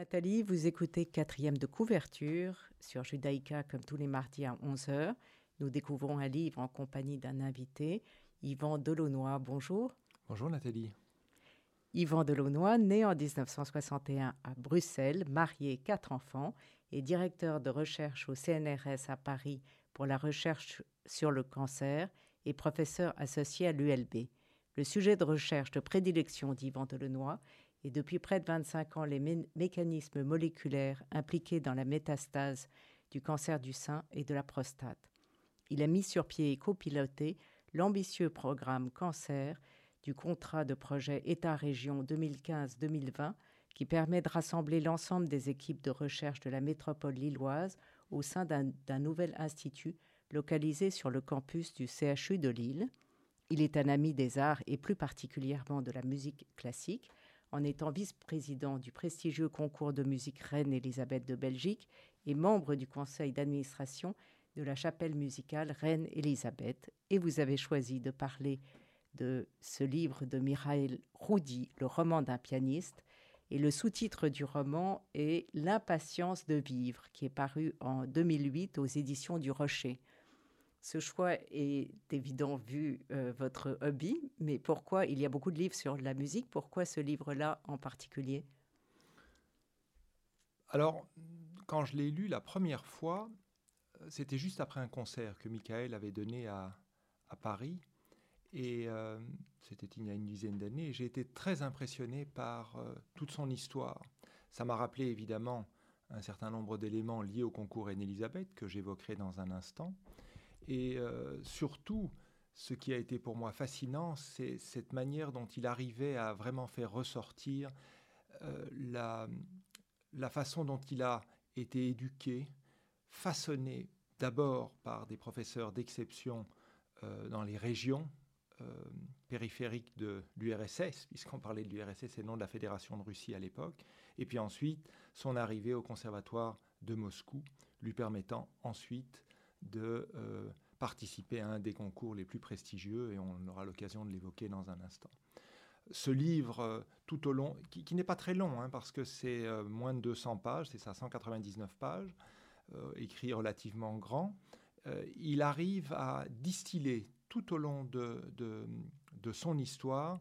Nathalie, vous écoutez quatrième de couverture sur Judaïka comme tous les mardis à 11h. Nous découvrons un livre en compagnie d'un invité, Yvan Delaunoy. Bonjour. Bonjour Nathalie. Yvan Delaunoy, né en 1961 à Bruxelles, marié, quatre enfants et directeur de recherche au CNRS à Paris pour la recherche sur le cancer et professeur associé à l'ULB. Le sujet de recherche de prédilection d'Yvan Delaunoy et depuis près de 25 ans les mécanismes moléculaires impliqués dans la métastase du cancer du sein et de la prostate. Il a mis sur pied et copiloté l'ambitieux programme Cancer du contrat de projet État-région 2015-2020 qui permet de rassembler l'ensemble des équipes de recherche de la métropole lilloise au sein d'un nouvel institut localisé sur le campus du CHU de Lille. Il est un ami des arts et plus particulièrement de la musique classique en étant vice-président du prestigieux concours de musique Reine Elisabeth de Belgique et membre du conseil d'administration de la chapelle musicale Reine Elisabeth. Et vous avez choisi de parler de ce livre de Michael Roudy, Le roman d'un pianiste. Et le sous-titre du roman est L'impatience de vivre, qui est paru en 2008 aux éditions du Rocher. Ce choix est évident vu euh, votre hobby, mais pourquoi il y a beaucoup de livres sur la musique Pourquoi ce livre-là en particulier? Alors, quand je l'ai lu la première fois, c'était juste après un concert que Michael avait donné à, Paris. Et euh, c'était il y a une dizaine d'années. J'ai été très impressionné par euh, toute son histoire. Ça m'a rappelé évidemment un certain nombre d'éléments liés au concours Reine-Elisabeth que j'évoquerai dans un instant. Et euh, surtout, ce qui a été pour moi fascinant, c'est cette manière dont il arrivait à vraiment faire ressortir la façon dont il a été éduqué, façonné d'abord par des professeurs d'exception euh, dans les régions périphériques de l'URSS, puisqu'on parlait de l'URSS, le nom de la Fédération de Russie à l'époque, et puis ensuite son arrivée au Conservatoire de Moscou, lui permettant ensuite de euh, participer à un des concours les plus prestigieux, et on aura l'occasion de l'évoquer dans un instant. Ce livre, euh, tout au long, qui, n'est pas très long, hein, parce que c'est euh, moins de 200 pages, c'est ça, 199 pages, écrit relativement grand, il arrive à distiller tout au long de, de, son histoire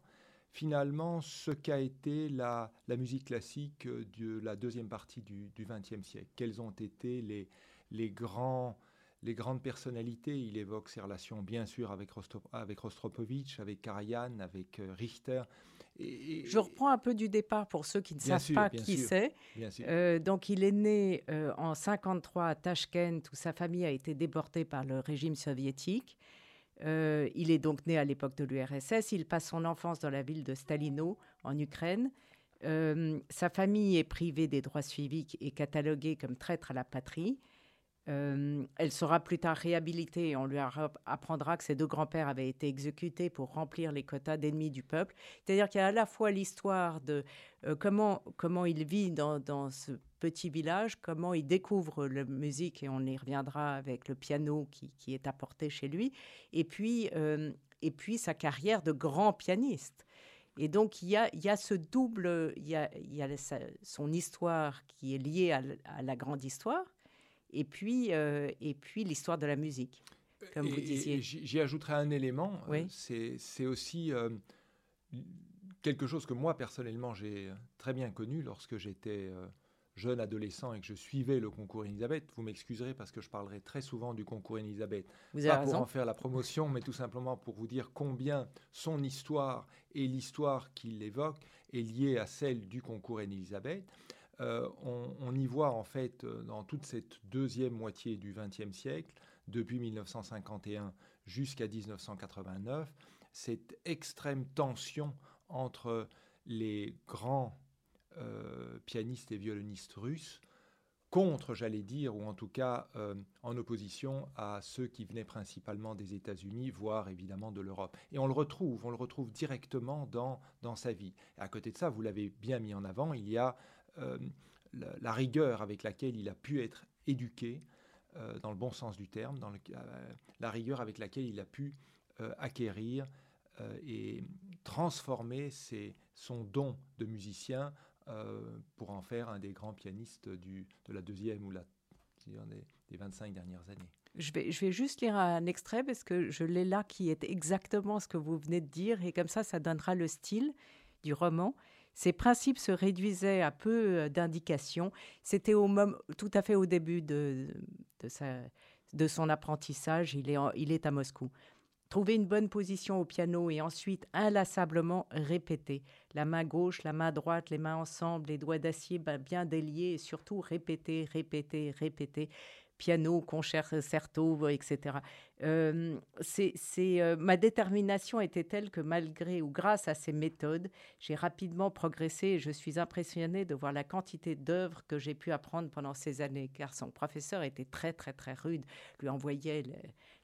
finalement ce qu'a été la, la, musique classique de la deuxième partie du XXe siècle. Quels ont été les, les grands les grandes personnalités? Il évoque ses relations, bien sûr, avec, avec Rostropovitch, avec Karajan, avec euh, Richter. Et, Je reprends un peu du départ pour ceux qui ne savent pas qui c'est. Euh, donc, il est né euh, en 53 à Tashkent, où sa famille a été déportée par le régime soviétique. il est donc né à l'époque de l'URSS. Il passe son enfance dans la ville de Stalino, en Ukraine. sa famille est privée des droits civiques et cataloguée comme traître à la patrie. Euh, elle sera plus tard réhabilitée on lui apprendra que ses deux grands-pères avaient été exécutés pour remplir les quotas d'ennemis du peuple. C'est-à-dire qu'il y a à la fois l'histoire de euh, comment, comment il vit dans, dans, ce petit village, comment il découvre la musique, et on y reviendra avec le piano qui, qui est apporté chez lui, et puis, euh, et puis sa carrière de grand pianiste. Et donc, il y a, il y a ce double, il y a, il y a son histoire qui est liée à la grande histoire, et puis, euh, et puis l'histoire de la musique, comme vous disiez. J'y ajouterai un élément, euh, c'est aussi euh, quelque chose que moi, personnellement, j'ai très bien connu lorsque j'étais jeune adolescent et que je suivais le concours Elisabeth. Vous m'excuserez parce que je parlerai très souvent du concours Elisabeth. Vous Pas pour en faire la promotion, mais tout simplement pour vous dire combien son histoire et l'histoire qu'il évoque est liée à celle du concours Elisabeth. Euh, on, y voit en fait euh, dans toute cette deuxième moitié du XXe siècle, depuis 1951 jusqu'à 1989, cette extrême tension entre les grands euh, pianistes et violonistes russes contre, j'allais dire, ou en tout cas en opposition à ceux qui venaient principalement des États-Unis, voire évidemment de l'Europe. Et on le retrouve, on le retrouve directement dans, dans sa vie. Et à côté de ça, vous l'avez bien mis en avant, il y a euh, la, rigueur avec laquelle il a pu être éduqué, euh, dans le bon sens du terme, dans la rigueur avec laquelle il a pu acquérir et transformer son don de musicien euh, pour en faire un des grands pianistes de la deuxième ou la, des, des 25 dernières années. Je vais, je vais, juste lire un extrait parce que je l'ai là qui est exactement ce que vous venez de dire et comme ça, ça donnera le style du roman. Ces principes se réduisaient à peu euh, d'indications. C'était tout à fait au début de, son apprentissage. Il est, il est à Moscou. Trouver une bonne position au piano et ensuite inlassablement répéter. La main gauche, la main droite, les mains ensemble, les doigts d'acier bien déliés et surtout répéter, répéter, répéter. Piano, concerto, etc. Euh, c'est, euh, ma détermination était telle que malgré ou grâce à ces méthodes, j'ai rapidement progressé et je suis impressionnée de voir la quantité d'œuvres que j'ai pu apprendre pendant ces années, car son professeur était très très très rude, lui envoyait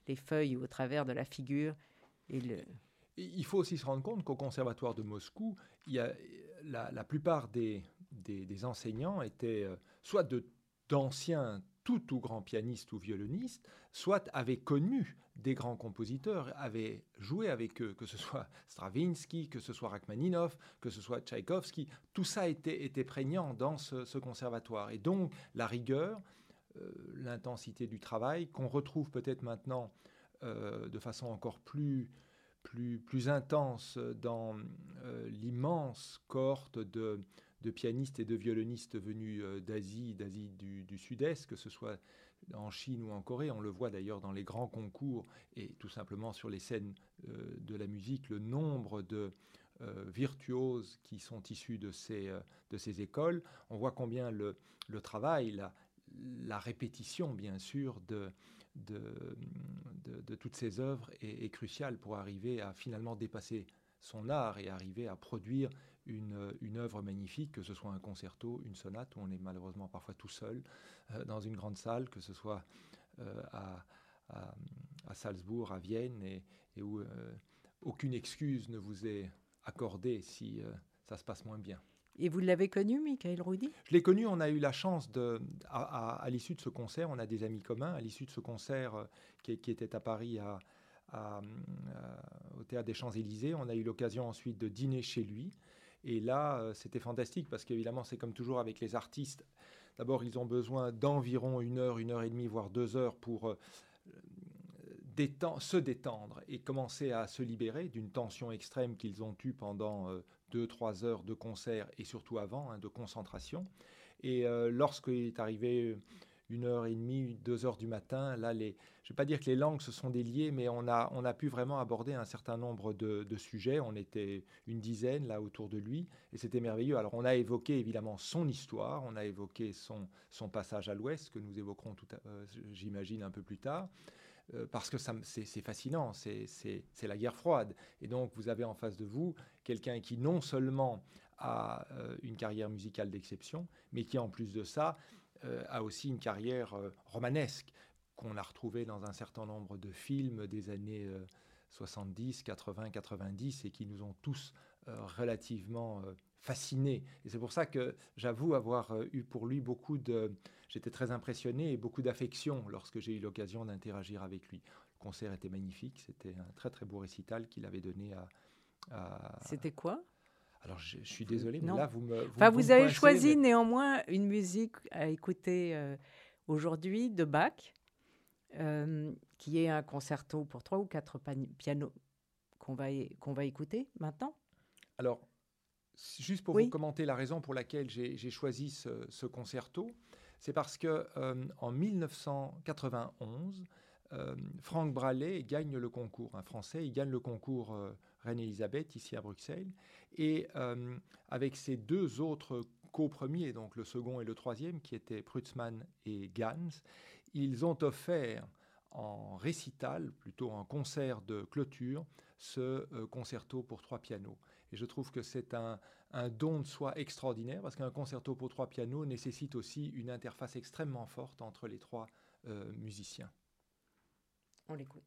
les feuilles au travers de la figure. Il faut aussi se rendre compte qu'au conservatoire de Moscou, il y a, la, plupart des, des, enseignants étaient euh, soit d'anciens tout tout grands pianistes ou violonistes, soit avaient connu des grands compositeurs, avaient joué avec eux, que ce soit Stravinsky, que ce soit Rachmaninoff, que ce soit Tchaïkovski, tout ça était, était prégnant dans ce, conservatoire. Et donc la rigueur, euh, l'intensité du travail, qu'on retrouve peut-être maintenant euh, de façon encore plus, plus, plus intense dans euh, l'immense cohorte de, de, pianistes et de violonistes venus d'Asie, d'Asie du, Sud-Est, que ce soit en Chine ou en Corée. On le voit d'ailleurs dans les grands concours et tout simplement sur les scènes de la musique, le nombre de virtuoses qui sont issus de ces, écoles. On voit combien le, travail, la, répétition, bien sûr, de, de, toutes ces œuvres est, cruciale pour arriver à finalement dépasser son art et arriver à produire une, une œuvre magnifique, que ce soit un concerto, une sonate, où on est malheureusement parfois tout seul euh, dans une grande salle, que ce soit euh, à, Salzbourg, à Vienne, et, où euh, aucune excuse ne vous est accordée si ça se passe moins bien. Et vous l'avez connu, Michael Rudy Je l'ai connu, on a eu la chance, de, à, l'issue de ce concert, on a des amis communs, à l'issue de ce concert qui, était à Paris, à, euh, au Théâtre des Champs-Élysées, on a eu l'occasion ensuite de dîner chez lui. Et là, euh, c'était fantastique parce qu'évidemment, c'est comme toujours avec les artistes. D'abord, ils ont besoin d'environ une heure, une heure et demie, voire deux heures pour se détendre et commencer à se libérer d'une tension extrême qu'ils ont eue pendant deux, trois heures de concert et surtout avant, hein, de concentration. Et euh, lorsqu'il est arrivé une heure et demie, deux heures du matin, là, je ne vais pas dire que les langues se sont déliées, mais on a, on a pu vraiment aborder un certain nombre de, sujets. On était une dizaine là autour de lui et c'était merveilleux. Alors on a évoqué évidemment son histoire, on a évoqué son, son passage à l'ouest que nous évoquerons tout, euh, j'imagine, un peu plus tard. Euh, parce que c'est fascinant, c'est la guerre froide. Et donc vous avez en face de vous quelqu'un qui non seulement a euh, une carrière musicale d'exception, mais qui en plus de ça a aussi une carrière romanesque qu'on a retrouvée dans un certain nombre de films des années 70, 80, 90 et qui nous ont tous relativement fascinés. Et c'est pour ça que j'avoue avoir eu pour lui beaucoup de, J'étais très impressionné et beaucoup d'affection lorsque j'ai eu l'occasion d'interagir avec lui. Le concert était magnifique, c'était un très très beau récital qu'il avait donné à. C'était quoi? Alors, je, suis désolé, mais là, vous me. Vous, enfin, vous, avez choisi néanmoins une musique à écouter euh, aujourd'hui de Bach, euh, qui est un concerto pour trois ou quatre pianos qu'on va, qu'on va écouter maintenant. Alors, juste pour vous commenter la raison pour laquelle j'ai choisi ce, ce concerto, c'est parce que euh, en 1991, euh, Franck Bralet gagne le concours, un Français, il gagne le concours euh, Reine-Elisabeth ici à Bruxelles, et avec ses deux autres co-premiers, donc le second et le troisième, qui étaient Prutzmann et Gans, ils ont offert en récital, plutôt en concert de clôture, ce concerto pour trois pianos. Et je trouve que c'est un, don de soi extraordinaire parce qu'un concerto pour trois pianos nécessite aussi une interface extrêmement forte entre les trois musiciens. On l'écoute.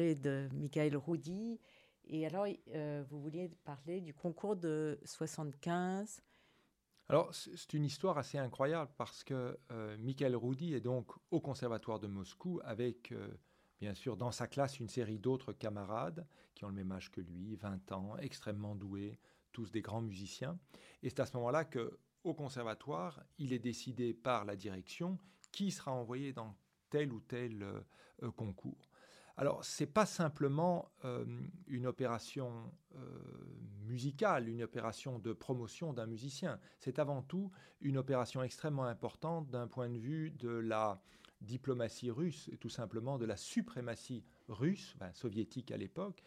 De Michael Roudy. Et alors, euh, vous vouliez parler du concours de 75 alors, c'est une histoire assez incroyable parce que euh, Michael Roudy est donc au Conservatoire de Moscou avec, euh, bien sûr, dans sa classe, une série d'autres camarades qui ont le même âge que lui, 20 ans, extrêmement doués, tous des grands musiciens. Et c'est à ce moment-là que, au Conservatoire, il est décidé par la direction qui sera envoyé dans tel ou tel concours. Alors, ce n'est pas simplement euh, une opération euh, musicale, une opération de promotion d'un musicien. C'est avant tout une opération extrêmement importante d'un point de vue de la diplomatie russe et tout simplement de la suprématie russe, ben, soviétique à l'époque,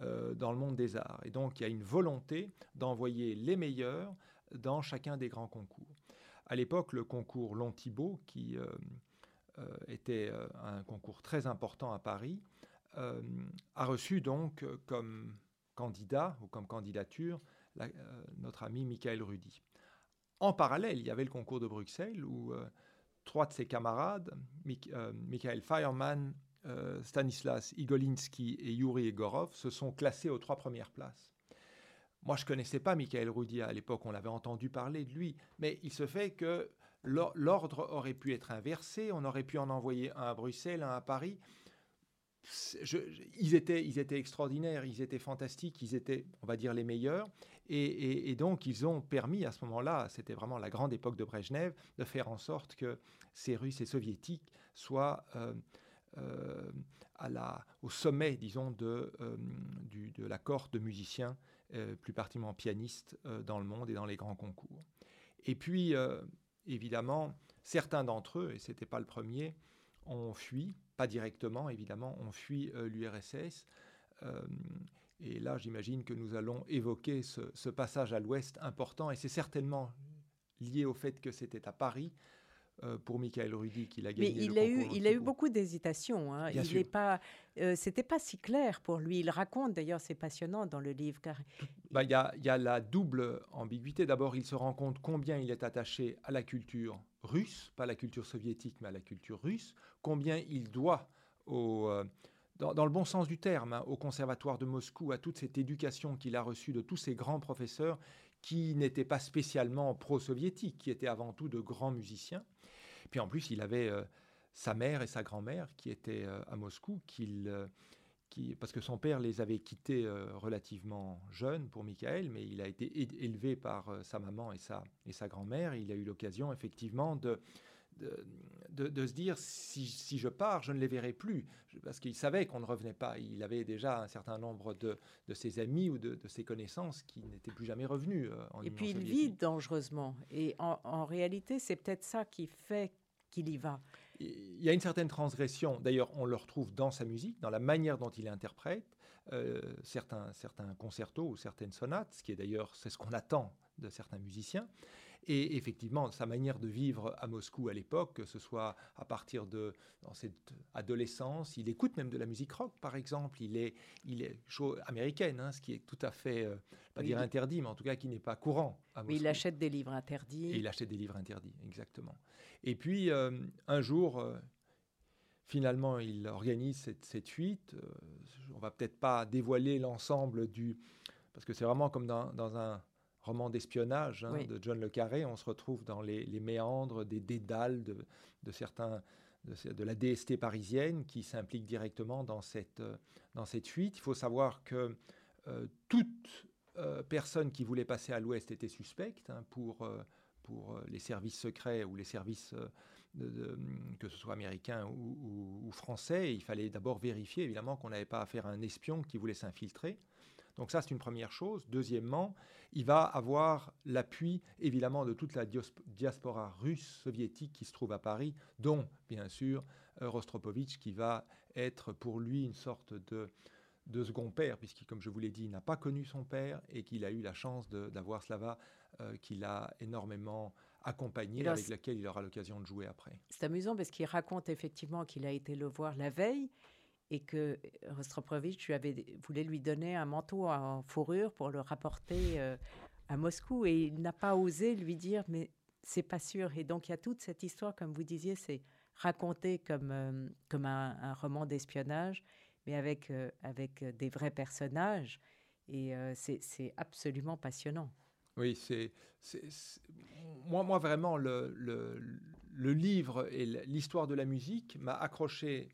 euh, dans le monde des arts. Et donc, il y a une volonté d'envoyer les meilleurs dans chacun des grands concours. À l'époque, le concours Long-Thibault, qui était un concours très important à Paris, euh, a reçu donc euh, comme candidat ou comme candidature euh, notre ami Michael Rudy. En parallèle, il y avait le concours de Bruxelles où trois de ses camarades, Michael Feierman, Stanislas Igolinski et Yuri Egorov, se sont classés aux trois premières places. moi, je connaissais pas Michael Rudy à l'époque, on avait entendu parler de lui, mais il se fait que l'ordre aurait pu être inversé, on aurait pu en envoyer un à Bruxelles, un à Paris. Ils, étaient, extraordinaires, ils étaient fantastiques, ils étaient, on va dire, les meilleurs. Et, donc, ils ont permis à ce moment-là, c'était vraiment la grande époque de Brezhnev, de faire en sorte que ces Russes et Soviétiques soient euh, euh, au sommet, disons, de, euh, de la cohorte de musiciens, plus particulièrement pianistes, dans le monde et dans les grands concours. Et puis, évidemment, certains d'entre eux, et ce n'était pas le premier, ont fui, pas directement évidemment, ont fui l'URSS. Et là, j'imagine que nous allons évoquer ce, passage à l'ouest important, et c'est certainement lié au fait que c'était à Paris. Euh, pour Michael Rudy qu'il a gagné. Mais il, a, eu, il a eu beaucoup d'hésitations. Hein. Il n'est pas, euh, c'était pas si clair pour lui. Il raconte d'ailleurs, c'est passionnant dans le livre. Car... Bah, il y, a, y a la double ambiguïté. D'abord, il se rend compte combien il est attaché à la culture russe, pas la culture soviétique, mais à la culture russe. Combien il doit au, euh, dans, le bon sens du terme, hein, au Conservatoire de Moscou, à toute cette éducation qu'il a reçue de tous ces grands professeurs qui n'étaient pas spécialement pro-soviétiques, qui étaient avant tout de grands musiciens. Puis en plus, il avait euh, sa mère et sa grand-mère qui étaient euh, à Moscou, qu'il, euh, qui, parce que son père les avait quittés relativement jeunes pour Michael, mais il a été élevé par sa maman et sa, et sa grand-mère. Il a eu l'occasion effectivement de de, se dire si, je pars, je ne les verrai plus, parce qu'il savait qu'on ne revenait pas. Il avait déjà un certain nombre de, ses amis ou de, ses connaissances qui n'étaient plus jamais revenus en Et puis il vit dangereusement. Et en, réalité, c'est peut-être ça qui fait y va. Il y a une certaine transgression. D'ailleurs, on le retrouve dans sa musique, dans la manière dont il interprète euh, certains, certains concertos ou certaines sonates, ce qui est d'ailleurs c'est ce qu'on attend de certains musiciens. Et effectivement, sa manière de vivre à Moscou à l'époque, que ce soit à partir de dans cette adolescence, il écoute même de la musique rock, par exemple. Il est, il est chaud, américaine, hein, ce qui est tout à fait, euh, pas dire interdit, mais en tout cas qui n'est pas courant à Moscou. Mais il achète des livres interdits. Et il achète des livres interdits, exactement. Et puis, euh, un jour, euh, finalement, il organise cette, cette fuite. on va peut-être pas dévoiler l'ensemble du... Parce que c'est vraiment comme dans, dans un roman d'espionnage hein, de John le Carré, on se retrouve dans les, méandres des dédales de, certains de, la DST parisienne qui s'implique directement dans cette, euh, dans cette fuite. Il faut savoir que euh, toute euh, personne qui voulait passer à l'ouest était suspecte hein, pour, pour les services secrets ou les services, que ce soit américains ou, ou français. il fallait d'abord vérifier évidemment qu'on n'avait pas affaire à un espion qui voulait s'infiltrer. Donc ça, c'est une première chose. Deuxièmement, il va avoir l'appui évidemment de toute la diaspora russe soviétique qui se trouve à Paris, dont bien sûr euh, Rostropovitch qui va être pour lui une sorte de, de second père, puisqu'il, comme je vous l'ai dit, n'a pas connu son père et qu'il a eu la chance d'avoir Slava, euh, qu'il a énormément accompagné, avec laquelle il aura l'occasion de jouer après. C'est amusant parce qu'il raconte effectivement qu'il a été le voir la veille et que Rostropovitch voulait lui donner un manteau en fourrure pour le rapporter euh, à Moscou et il n'a pas osé lui dire mais c'est pas sûr et donc il y a toute cette histoire comme vous disiez c'est raconté comme euh, comme un, roman d'espionnage mais avec euh, avec des vrais personnages et c'est absolument passionnant. Oui, c'est moi moi vraiment le, le, le livre et l'histoire de la musique m'a accroché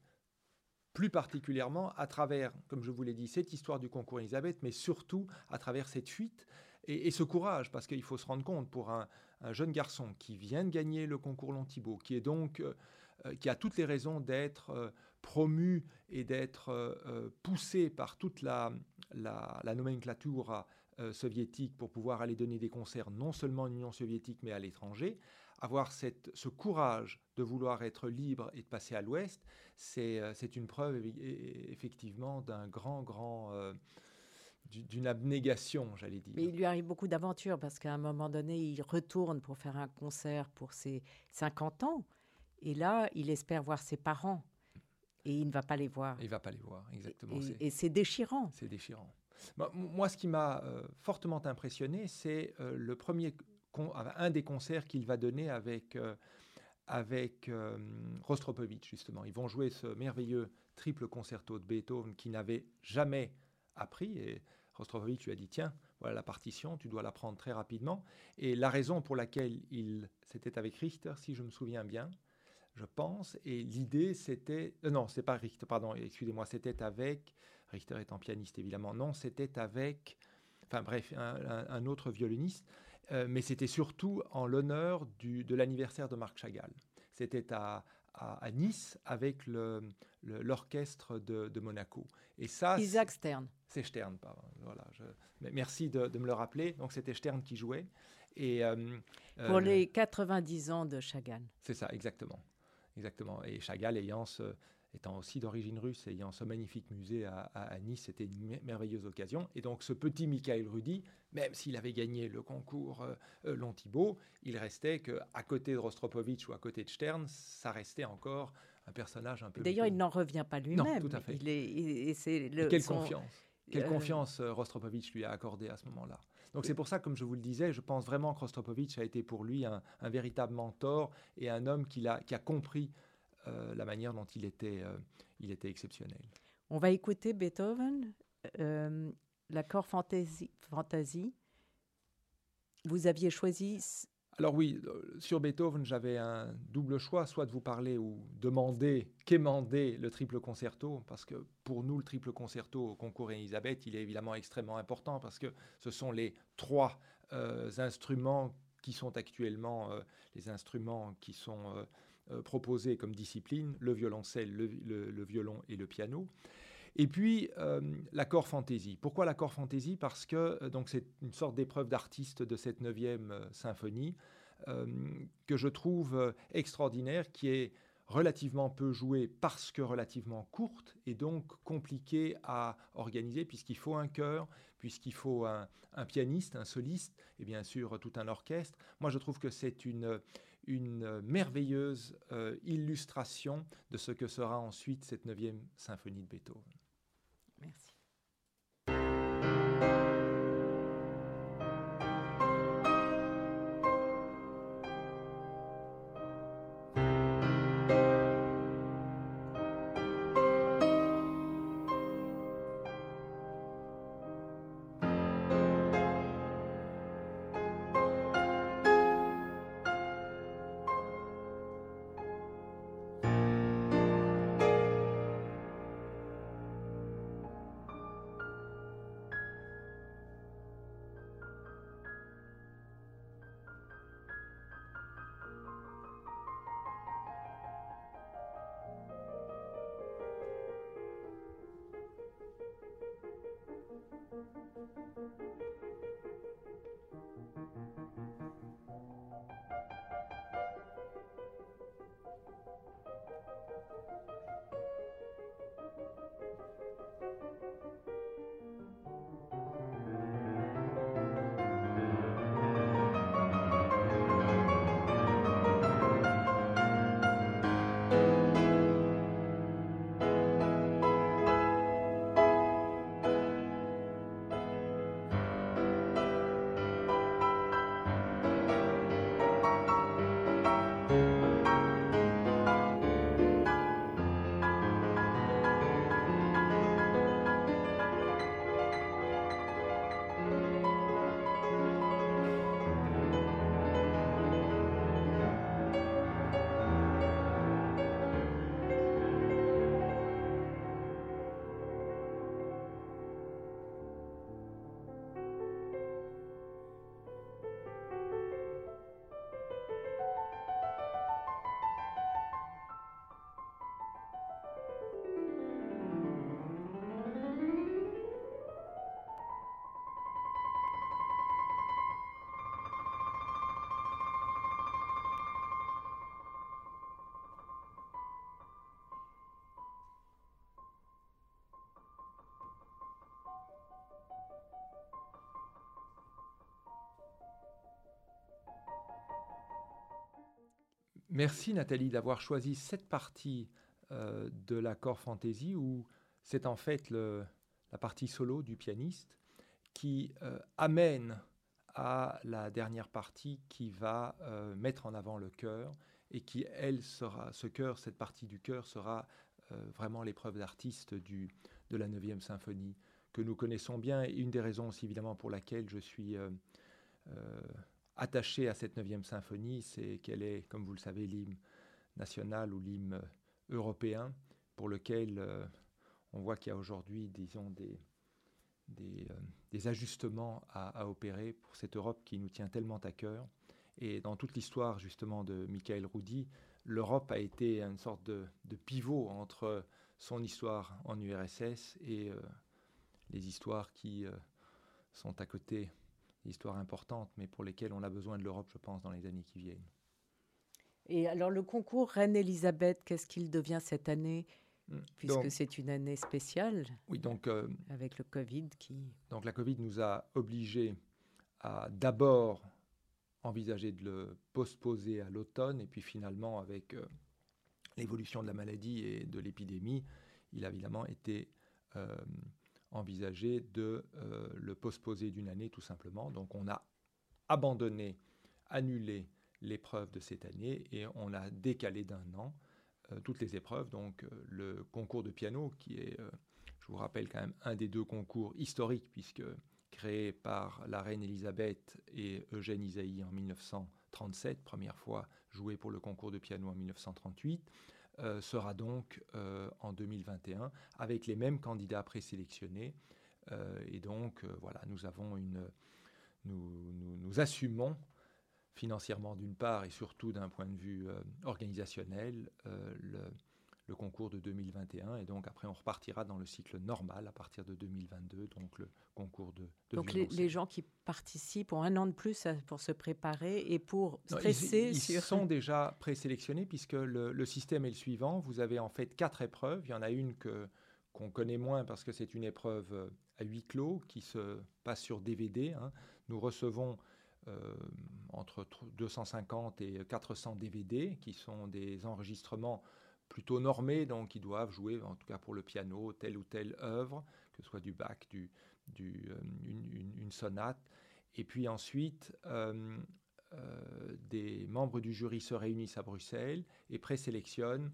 plus particulièrement à travers, comme je vous l'ai dit, cette histoire du concours Elisabeth, mais surtout à travers cette fuite et, ce courage, parce qu'il faut se rendre compte pour un, jeune garçon qui vient de gagner le concours Long Thibault, qui est donc euh, euh, qui a toutes les raisons d'être euh, promu et d'être poussé par toute la, la, la nomenclature soviétique pour pouvoir aller donner des concerts non seulement en Union soviétique mais à l'étranger, avoir cette, ce courage de vouloir être libre et de passer à l'ouest, c'est euh, une preuve effectivement d'un grand, grand... Euh, d'une abnégation, j'allais dire. Mais il lui arrive beaucoup d'aventures parce qu'à un moment donné, il retourne pour faire un concert pour ses 50 ans. Et là, il espère voir ses parents. Et il ne va pas les voir. Il ne va pas les voir, exactement. Et c'est déchirant. C'est déchirant. Moi, ce qui m'a euh, fortement impressionné, c'est le premier un des concerts qu'il va donner avec, euh, avec euh, Rostropovitch, justement. Ils vont jouer ce merveilleux triple concerto de Beethoven qui n'avait jamais appris. Et Rostropovitch lui a dit Tiens, voilà la partition, tu dois la prendre très rapidement. Et la raison pour laquelle il c'était avec Richter, si je me souviens bien, je pense, et l'idée c'était. Euh, non, c'est pas Richter, pardon, excusez-moi, c'était avec. Richter étant pianiste évidemment, non, c'était avec. Enfin bref, un, autre violoniste, euh, mais c'était surtout en l'honneur de l'anniversaire de Marc Chagall. C'était à, à, Nice avec l'orchestre le, de, Monaco. Et ça, Isaac Stern. C'est Stern, pardon. Voilà, je, merci de, me le rappeler. Donc c'était Stern qui jouait. Et, euh, Pour euh, les 90 ans de Chagall. C'est ça, exactement. Exactement. Et Chagall ayant ce, étant aussi d'origine russe, ayant ce magnifique musée à, Nice, c'était une merveilleuse occasion. Et donc ce petit Michael Rudy, même s'il avait gagné le concours euh, euh il restait qu'à côté de Rostropovitch ou à côté de Stern, ça restait encore un personnage un peu... D'ailleurs, il n'en revient pas lui-même. Non, tout à fait. Il est, et le, quelle confiance quelle confiance euh, Rostropovitch lui a accordé à ce moment-là. Donc c'est pour ça, comme je vous le disais, je pense vraiment que Rostropovitch a été pour lui un, véritable mentor et un homme qui a, qui a compris la manière dont il était, euh, il était exceptionnel. On va écouter Beethoven, euh, l'accord fantasy, fantasy. Vous aviez choisi alors oui, sur Beethoven, j'avais un double choix, soit de vous parler ou demander, quémander le triple concerto, parce que pour nous, le triple concerto au concours Elisabeth, il est évidemment extrêmement important, parce que ce sont les trois instruments qui sont actuellement les instruments qui sont euh, proposés comme discipline, le violoncelle, le, violon et le piano. Et puis euh, l'accord fantaisie. Pourquoi l'accord fantaisie? Parce que euh, donc c'est une sorte d'épreuve d'artiste de cette neuvième symphonie que je trouve extraordinaire, qui est relativement peu jouée parce que relativement courte et donc compliquée à organiser puisqu'il faut un chœur, puisqu'il faut un, pianiste, un soliste et bien sûr tout un orchestre. Moi je trouve que c'est une, une merveilleuse euh, illustration de ce que sera ensuite cette neuvième symphonie de Beethoven. Merci Nathalie d'avoir choisi cette partie euh, de l'accord fantaisie où c'est en fait la partie solo du pianiste qui euh, amène à la dernière partie qui va euh, mettre en avant le chœur et qui, elle, sera, ce chœur, cette partie du chœur sera vraiment l'épreuve d'artiste de la 9e symphonie que nous connaissons bien et une des raisons aussi évidemment pour laquelle je suis attaché à cette 9e symphonie, c'est qu'elle est, comme vous le savez, l'hymne national ou l'hymne européen pour lequel on voit qu'il y a aujourd'hui, disons, des, des, ajustements à, opérer pour cette Europe qui nous tient tellement à cœur. Et dans toute l'histoire justement de Michael Roudy, l'Europe a été une sorte de, pivot entre son histoire en URSS et euh, les histoires qui euh, sont à côté, histoires importantes, mais pour lesquelles on a besoin de l'Europe, je pense, dans les années qui viennent. Et alors le concours Reine-Élisabeth, qu'est-ce qu'il devient cette année mm. Puisque c'est une année spéciale. Oui, donc. Euh, avec le Covid qui. Donc la Covid nous a obligés à d'abord envisager de le postposer à l'automne, et puis finalement, avec euh, l'évolution de la maladie et de l'épidémie, il a évidemment été euh, envisagé de euh, le postposer d'une année tout simplement. Donc on a abandonné, annulé l'épreuve de cette année et on a décalé d'un an toutes les épreuves. Donc le concours de piano, qui est, je vous rappelle quand même, un des deux concours historiques, puisque créé par la reine Elisabeth et Eugène Isaïe en 1937, première fois joué pour le concours de piano en 1938, euh, sera donc euh, en 2021 avec les mêmes candidats présélectionnés. Euh, et donc, voilà, nous avons une. Nous, nous, nous assumons financièrement d'une part et surtout d'un point de vue organisationnel le, le concours de 2021. Et donc après, on repartira dans le cycle normal à partir de 2022, donc le concours de... donc les, gens qui participent ont un an de plus pour se préparer et pour stresser ils, ils sont déjà présélectionnés puisque le, système est le suivant. Vous avez en fait quatre épreuves. Il y en a une que qu'on connaît moins parce que c'est une épreuve euh, à huis clos qui se passe sur DVD. Hein. Nous recevons euh, entre 250 et 400 DVD qui sont des enregistrements plutôt normés, donc ils doivent jouer, en tout cas pour le piano, telle ou telle œuvre, que ce soit du Bach, du, du, euh, une, sonate. Et puis ensuite, euh, euh, des membres du jury se réunissent à Bruxelles et présélectionnent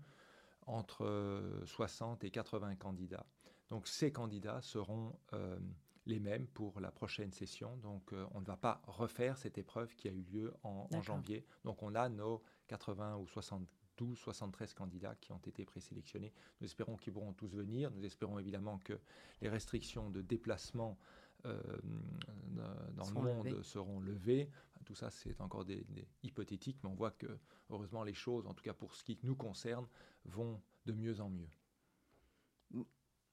entre 60 et 80 candidats. Donc ces candidats seront les mêmes pour la prochaine session. Donc on ne va pas refaire cette épreuve qui a eu lieu en, en janvier. Donc on a nos 80 ou 60 12, 73 candidats qui ont été présélectionnés. Nous espérons qu'ils pourront tous venir. Nous espérons évidemment que les restrictions de déplacement euh, dans le monde seront levées. Tout ça, c'est encore des, hypothétiques, mais on voit que, heureusement, les choses, en tout cas pour ce qui nous concerne, vont de mieux en mieux.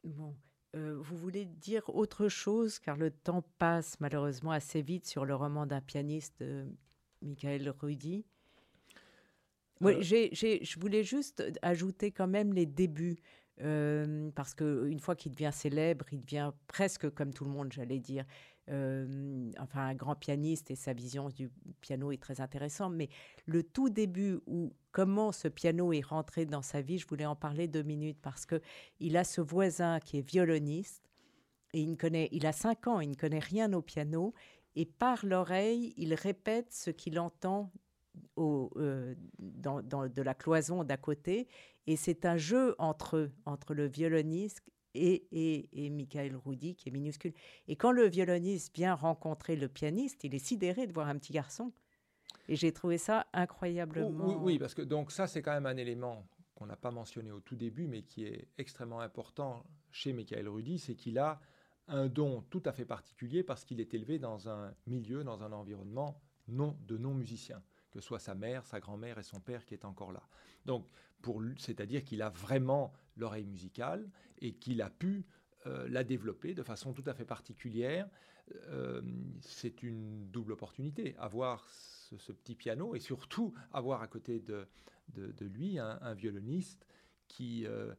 Bon. Euh, vous voulez dire autre chose, car le temps passe malheureusement assez vite sur le roman d'un pianiste, euh, Michael Rudy? Oui, euh, je voulais juste ajouter quand même les débuts. Euh, parce qu'une fois qu'il devient célèbre, il devient presque comme tout le monde, j'allais dire. Euh, enfin, un grand pianiste et sa vision du piano est très intéressant. Mais le tout début où comment ce piano est rentré dans sa vie, je voulais en parler deux minutes parce que il a ce voisin qui est violoniste et il connaît, il a cinq ans, il ne connaît rien au piano et par l'oreille, il répète ce qu'il entend euh, de la cloison d'à côté. Et c'est un jeu entre eux, entre le violoniste et, et, Michael Roudy, qui est minuscule. Et quand le violoniste vient rencontrer le pianiste, il est sidéré de voir un petit garçon. Et j'ai trouvé ça incroyablement. Oui, oui, parce que donc ça, c'est quand même un élément qu'on n'a pas mentionné au tout début, mais qui est extrêmement important chez Michael Rudy, c'est qu'il a un don tout à fait particulier parce qu'il est élevé dans un milieu, dans un environnement non, de non-musiciens que soit sa mère, sa grand-mère et son père qui est encore là. Donc, c'est-à-dire qu'il a vraiment l'oreille musicale et qu'il a pu euh, la développer de façon tout à fait particulière. Euh, c'est une double opportunité, avoir ce, petit piano et surtout avoir à côté de, de, lui un, violoniste qui euh,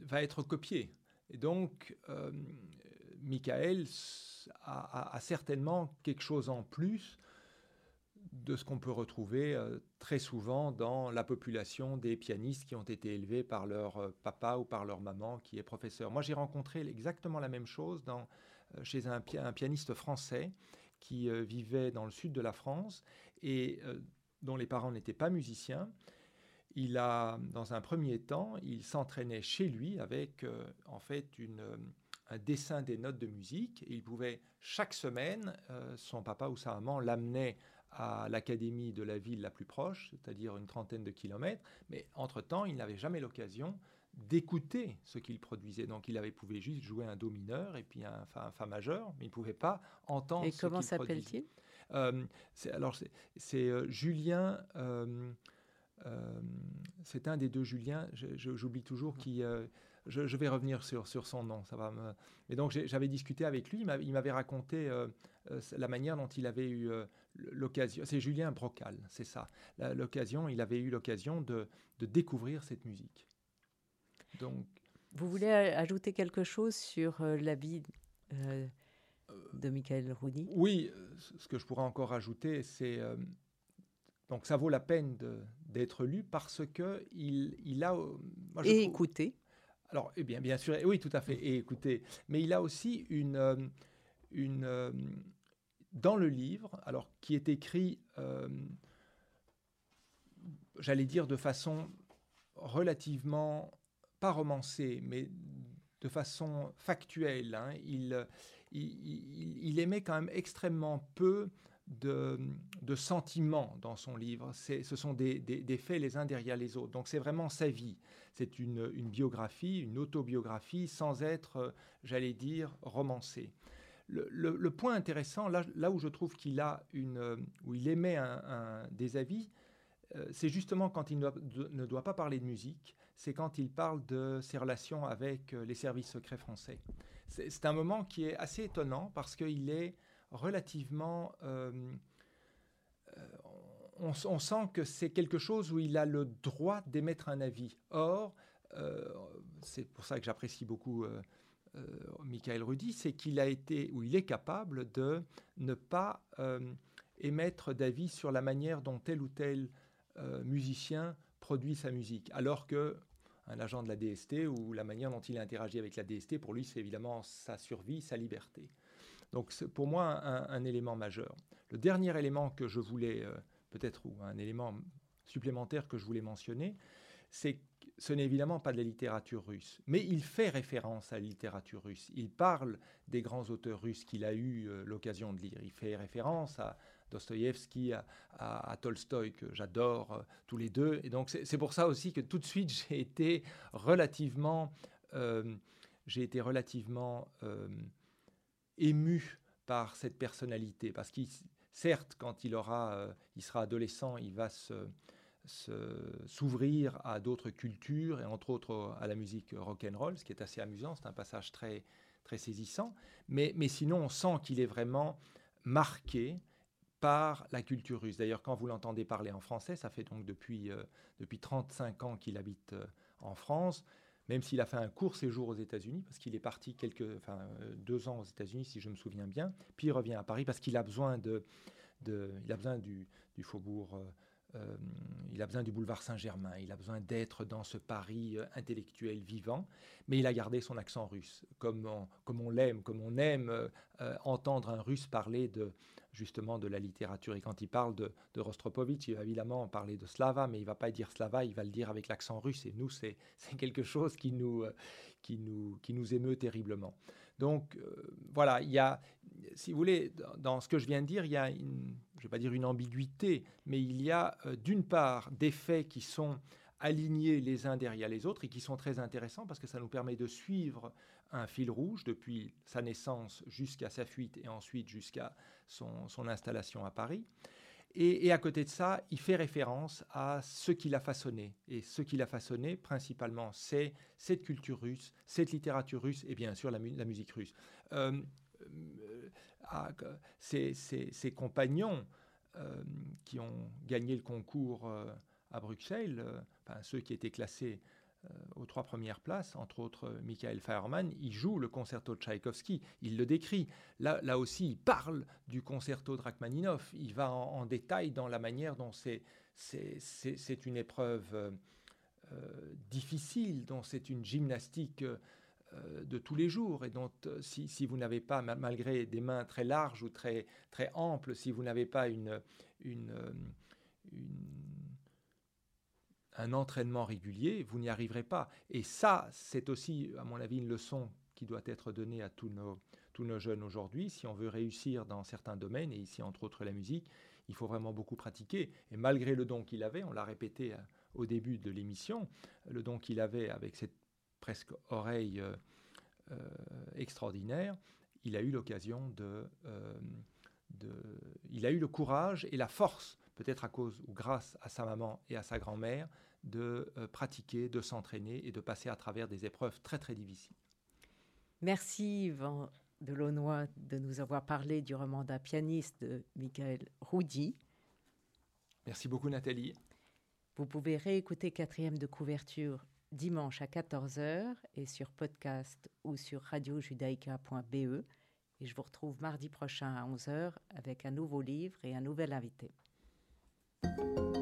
va être copié. Et donc, Michael a, a, certainement quelque chose en plus de ce qu'on peut retrouver euh, très souvent dans la population des pianistes qui ont été élevés par leur euh, papa ou par leur maman qui est professeur. Moi, j'ai rencontré exactement la même chose euh, chez un, pianiste français qui vivait dans le sud de la France et dont les parents n'étaient pas musiciens. Il a, dans un premier temps, il s'entraînait chez lui avec en fait un dessin des notes de musique. Il pouvait, chaque semaine, son papa ou sa maman l'amenait à l'académie de la ville la plus proche, c'est-à-dire une trentaine de kilomètres. Mais entre-temps, il n'avait jamais l'occasion d'écouter ce qu'il produisait. Donc il avait pouvait juste jouer un do mineur et puis un fa, fa majeur, mais il ne pouvait pas entendre. Et comment s'appelle-t-il? Euh, Alors c'est euh, Julien. Euh, c'est un des deux Julien. J'oublie toujours qui. Je, je, vais revenir sur, sur son nom, ça va me... Mais donc j'avais discuté avec lui, il m'avait raconté la manière dont il avait eu l'occasion, c'est Julien Brocal, c'est ça, l'occasion, il avait eu l'occasion de, de, découvrir cette musique. Donc, Vous voulez ajouter quelque chose sur euh, la vie euh, de Michael Roudy Oui, ce que je pourrais encore ajouter, c'est euh, donc ça vaut la peine d'être lu parce que il, il a moi, et écouté. Alors, eh bien, bien sûr, oui, tout à fait, et écouter. Mais il a aussi une, une dans le livre, alors qui est écrit, j'allais dire de façon relativement pas romancé, mais de façon factuelle. Hein. Il, il, émet quand même extrêmement peu de, sentiments dans son livre. Ce sont des, des, faits les uns derrière les autres. Donc c'est vraiment sa vie. C'est une, une, biographie, une autobiographie, sans être, j'allais dire, romancée. Le, le, point intéressant, là, là où je trouve qu'il a une, où il émet un, des avis, euh, c'est justement quand il ne doit pas parler de musique, c'est quand il parle de ses relations avec euh, les services secrets français. C'est un moment qui est assez étonnant parce qu'il est relativement... Euh, euh, on, sent que c'est quelque chose où il a le droit d'émettre un avis. Or, c'est pour ça que j'apprécie beaucoup Michael Rudy, c'est qu'il a été, ou il est capable de ne pas émettre d'avis sur la manière dont tel ou tel musicien produit sa musique, alors que un agent de la DST ou la manière dont il interagit avec la DST, pour lui, c'est évidemment sa survie, sa liberté. Donc c'est pour moi un, élément majeur. Le dernier élément que je voulais, euh, peut-être, ou un élément supplémentaire que je voulais mentionner, c'est que ce n'est évidemment pas de la littérature russe, mais il fait référence à la littérature russe. Il parle des grands auteurs russes qu'il a eu euh, l'occasion de lire. Il fait référence à, Dostoïevski, à, Tolstoï, que j'adore euh, tous les deux. Et donc c'est pour ça aussi que tout de suite j'ai été relativement, j'ai été relativement ému par cette personnalité, parce qu'il certes quand il aura, il sera adolescent, il va s'ouvrir à d'autres cultures et entre autres à la musique rock and roll, ce qui est assez amusant, c'est un passage très très saisissant. Mais, mais sinon, on sent qu'il est vraiment marqué par la culture russe. D'ailleurs, quand vous l'entendez parler en français, ça fait donc depuis, euh, depuis 35 ans qu'il habite euh, en France, même s'il a fait un court séjour aux États-Unis, parce qu'il est parti euh, deux ans aux États-Unis, si je me souviens bien, puis il revient à Paris parce qu'il a besoin, de, de, il du, du faubourg. Il a besoin du boulevard Saint-Germain, il a besoin d'être dans ce Paris intellectuel vivant, mais il a gardé son accent russe, comme on, l'aime, comme on aime entendre un russe parler de, justement de la littérature. Et quand il parle de, de Rostropovitch, il va évidemment parler de Slava, mais il va pas dire Slava, il va le dire avec l'accent russe. Et nous, c'est quelque chose euh, qui nous émeut terriblement. Donc euh, voilà, il y a, si vous voulez, dans, ce que je viens de dire, il y a, une, je ne vais pas dire une ambiguïté, mais il y a euh, d'une part des faits qui sont alignés les uns derrière les autres et qui sont très intéressants parce que ça nous permet de suivre un fil rouge depuis sa naissance jusqu'à sa fuite et ensuite jusqu'à son, installation à Paris. Et, à côté de ça, il fait référence à ce qu'il a façonné. Et ce qu'il a façonné, principalement, c'est cette culture russe, cette littérature russe et bien sûr la, musique russe. Euh, euh, ses, compagnons euh, qui ont gagné le concours à Bruxelles, ceux qui étaient classés aux trois premières places, entre autres euh, Michael Feiermann, il joue le concerto de Tchaïkovski, il le décrit. Là, là aussi, il parle du concerto de Rachmaninoff, il va en, détail dans la manière dont c'est, une épreuve euh, difficile, dont c'est une gymnastique de tous les jours et dont si, vous n'avez pas, malgré des mains très larges ou très, très amples, si vous n'avez pas une un entraînement régulier, vous n'y arriverez pas. Et ça, c'est aussi, à mon avis, une leçon qui doit être donné à tous nos, jeunes aujourd'hui. Si on veut réussir dans certains domaines, et ici entre autres la musique, il faut vraiment beaucoup pratiquer. Et malgré le don qu'il avait, on l'a répété euh, au début de l'émission, le don qu'il avait avec cette presque oreille euh, euh, extraordinaire, il a eu l'occasion de, Il a eu le courage et la force, peut-être à cause ou grâce à sa maman et à sa grand-mère, de pratiquer, de s'entraîner et de passer à travers des épreuves très très difficiles. Merci Yvan de Launois de nous avoir parlé du roman d'un pianiste de Michael Roudy. Merci beaucoup Nathalie. Vous pouvez réécouter quatrième de couverture dimanche à 14h et sur podcast ou sur radiojudaïca.be. Et je vous retrouve mardi prochain à 11h avec un nouveau livre et un nouvel invité. Thank you.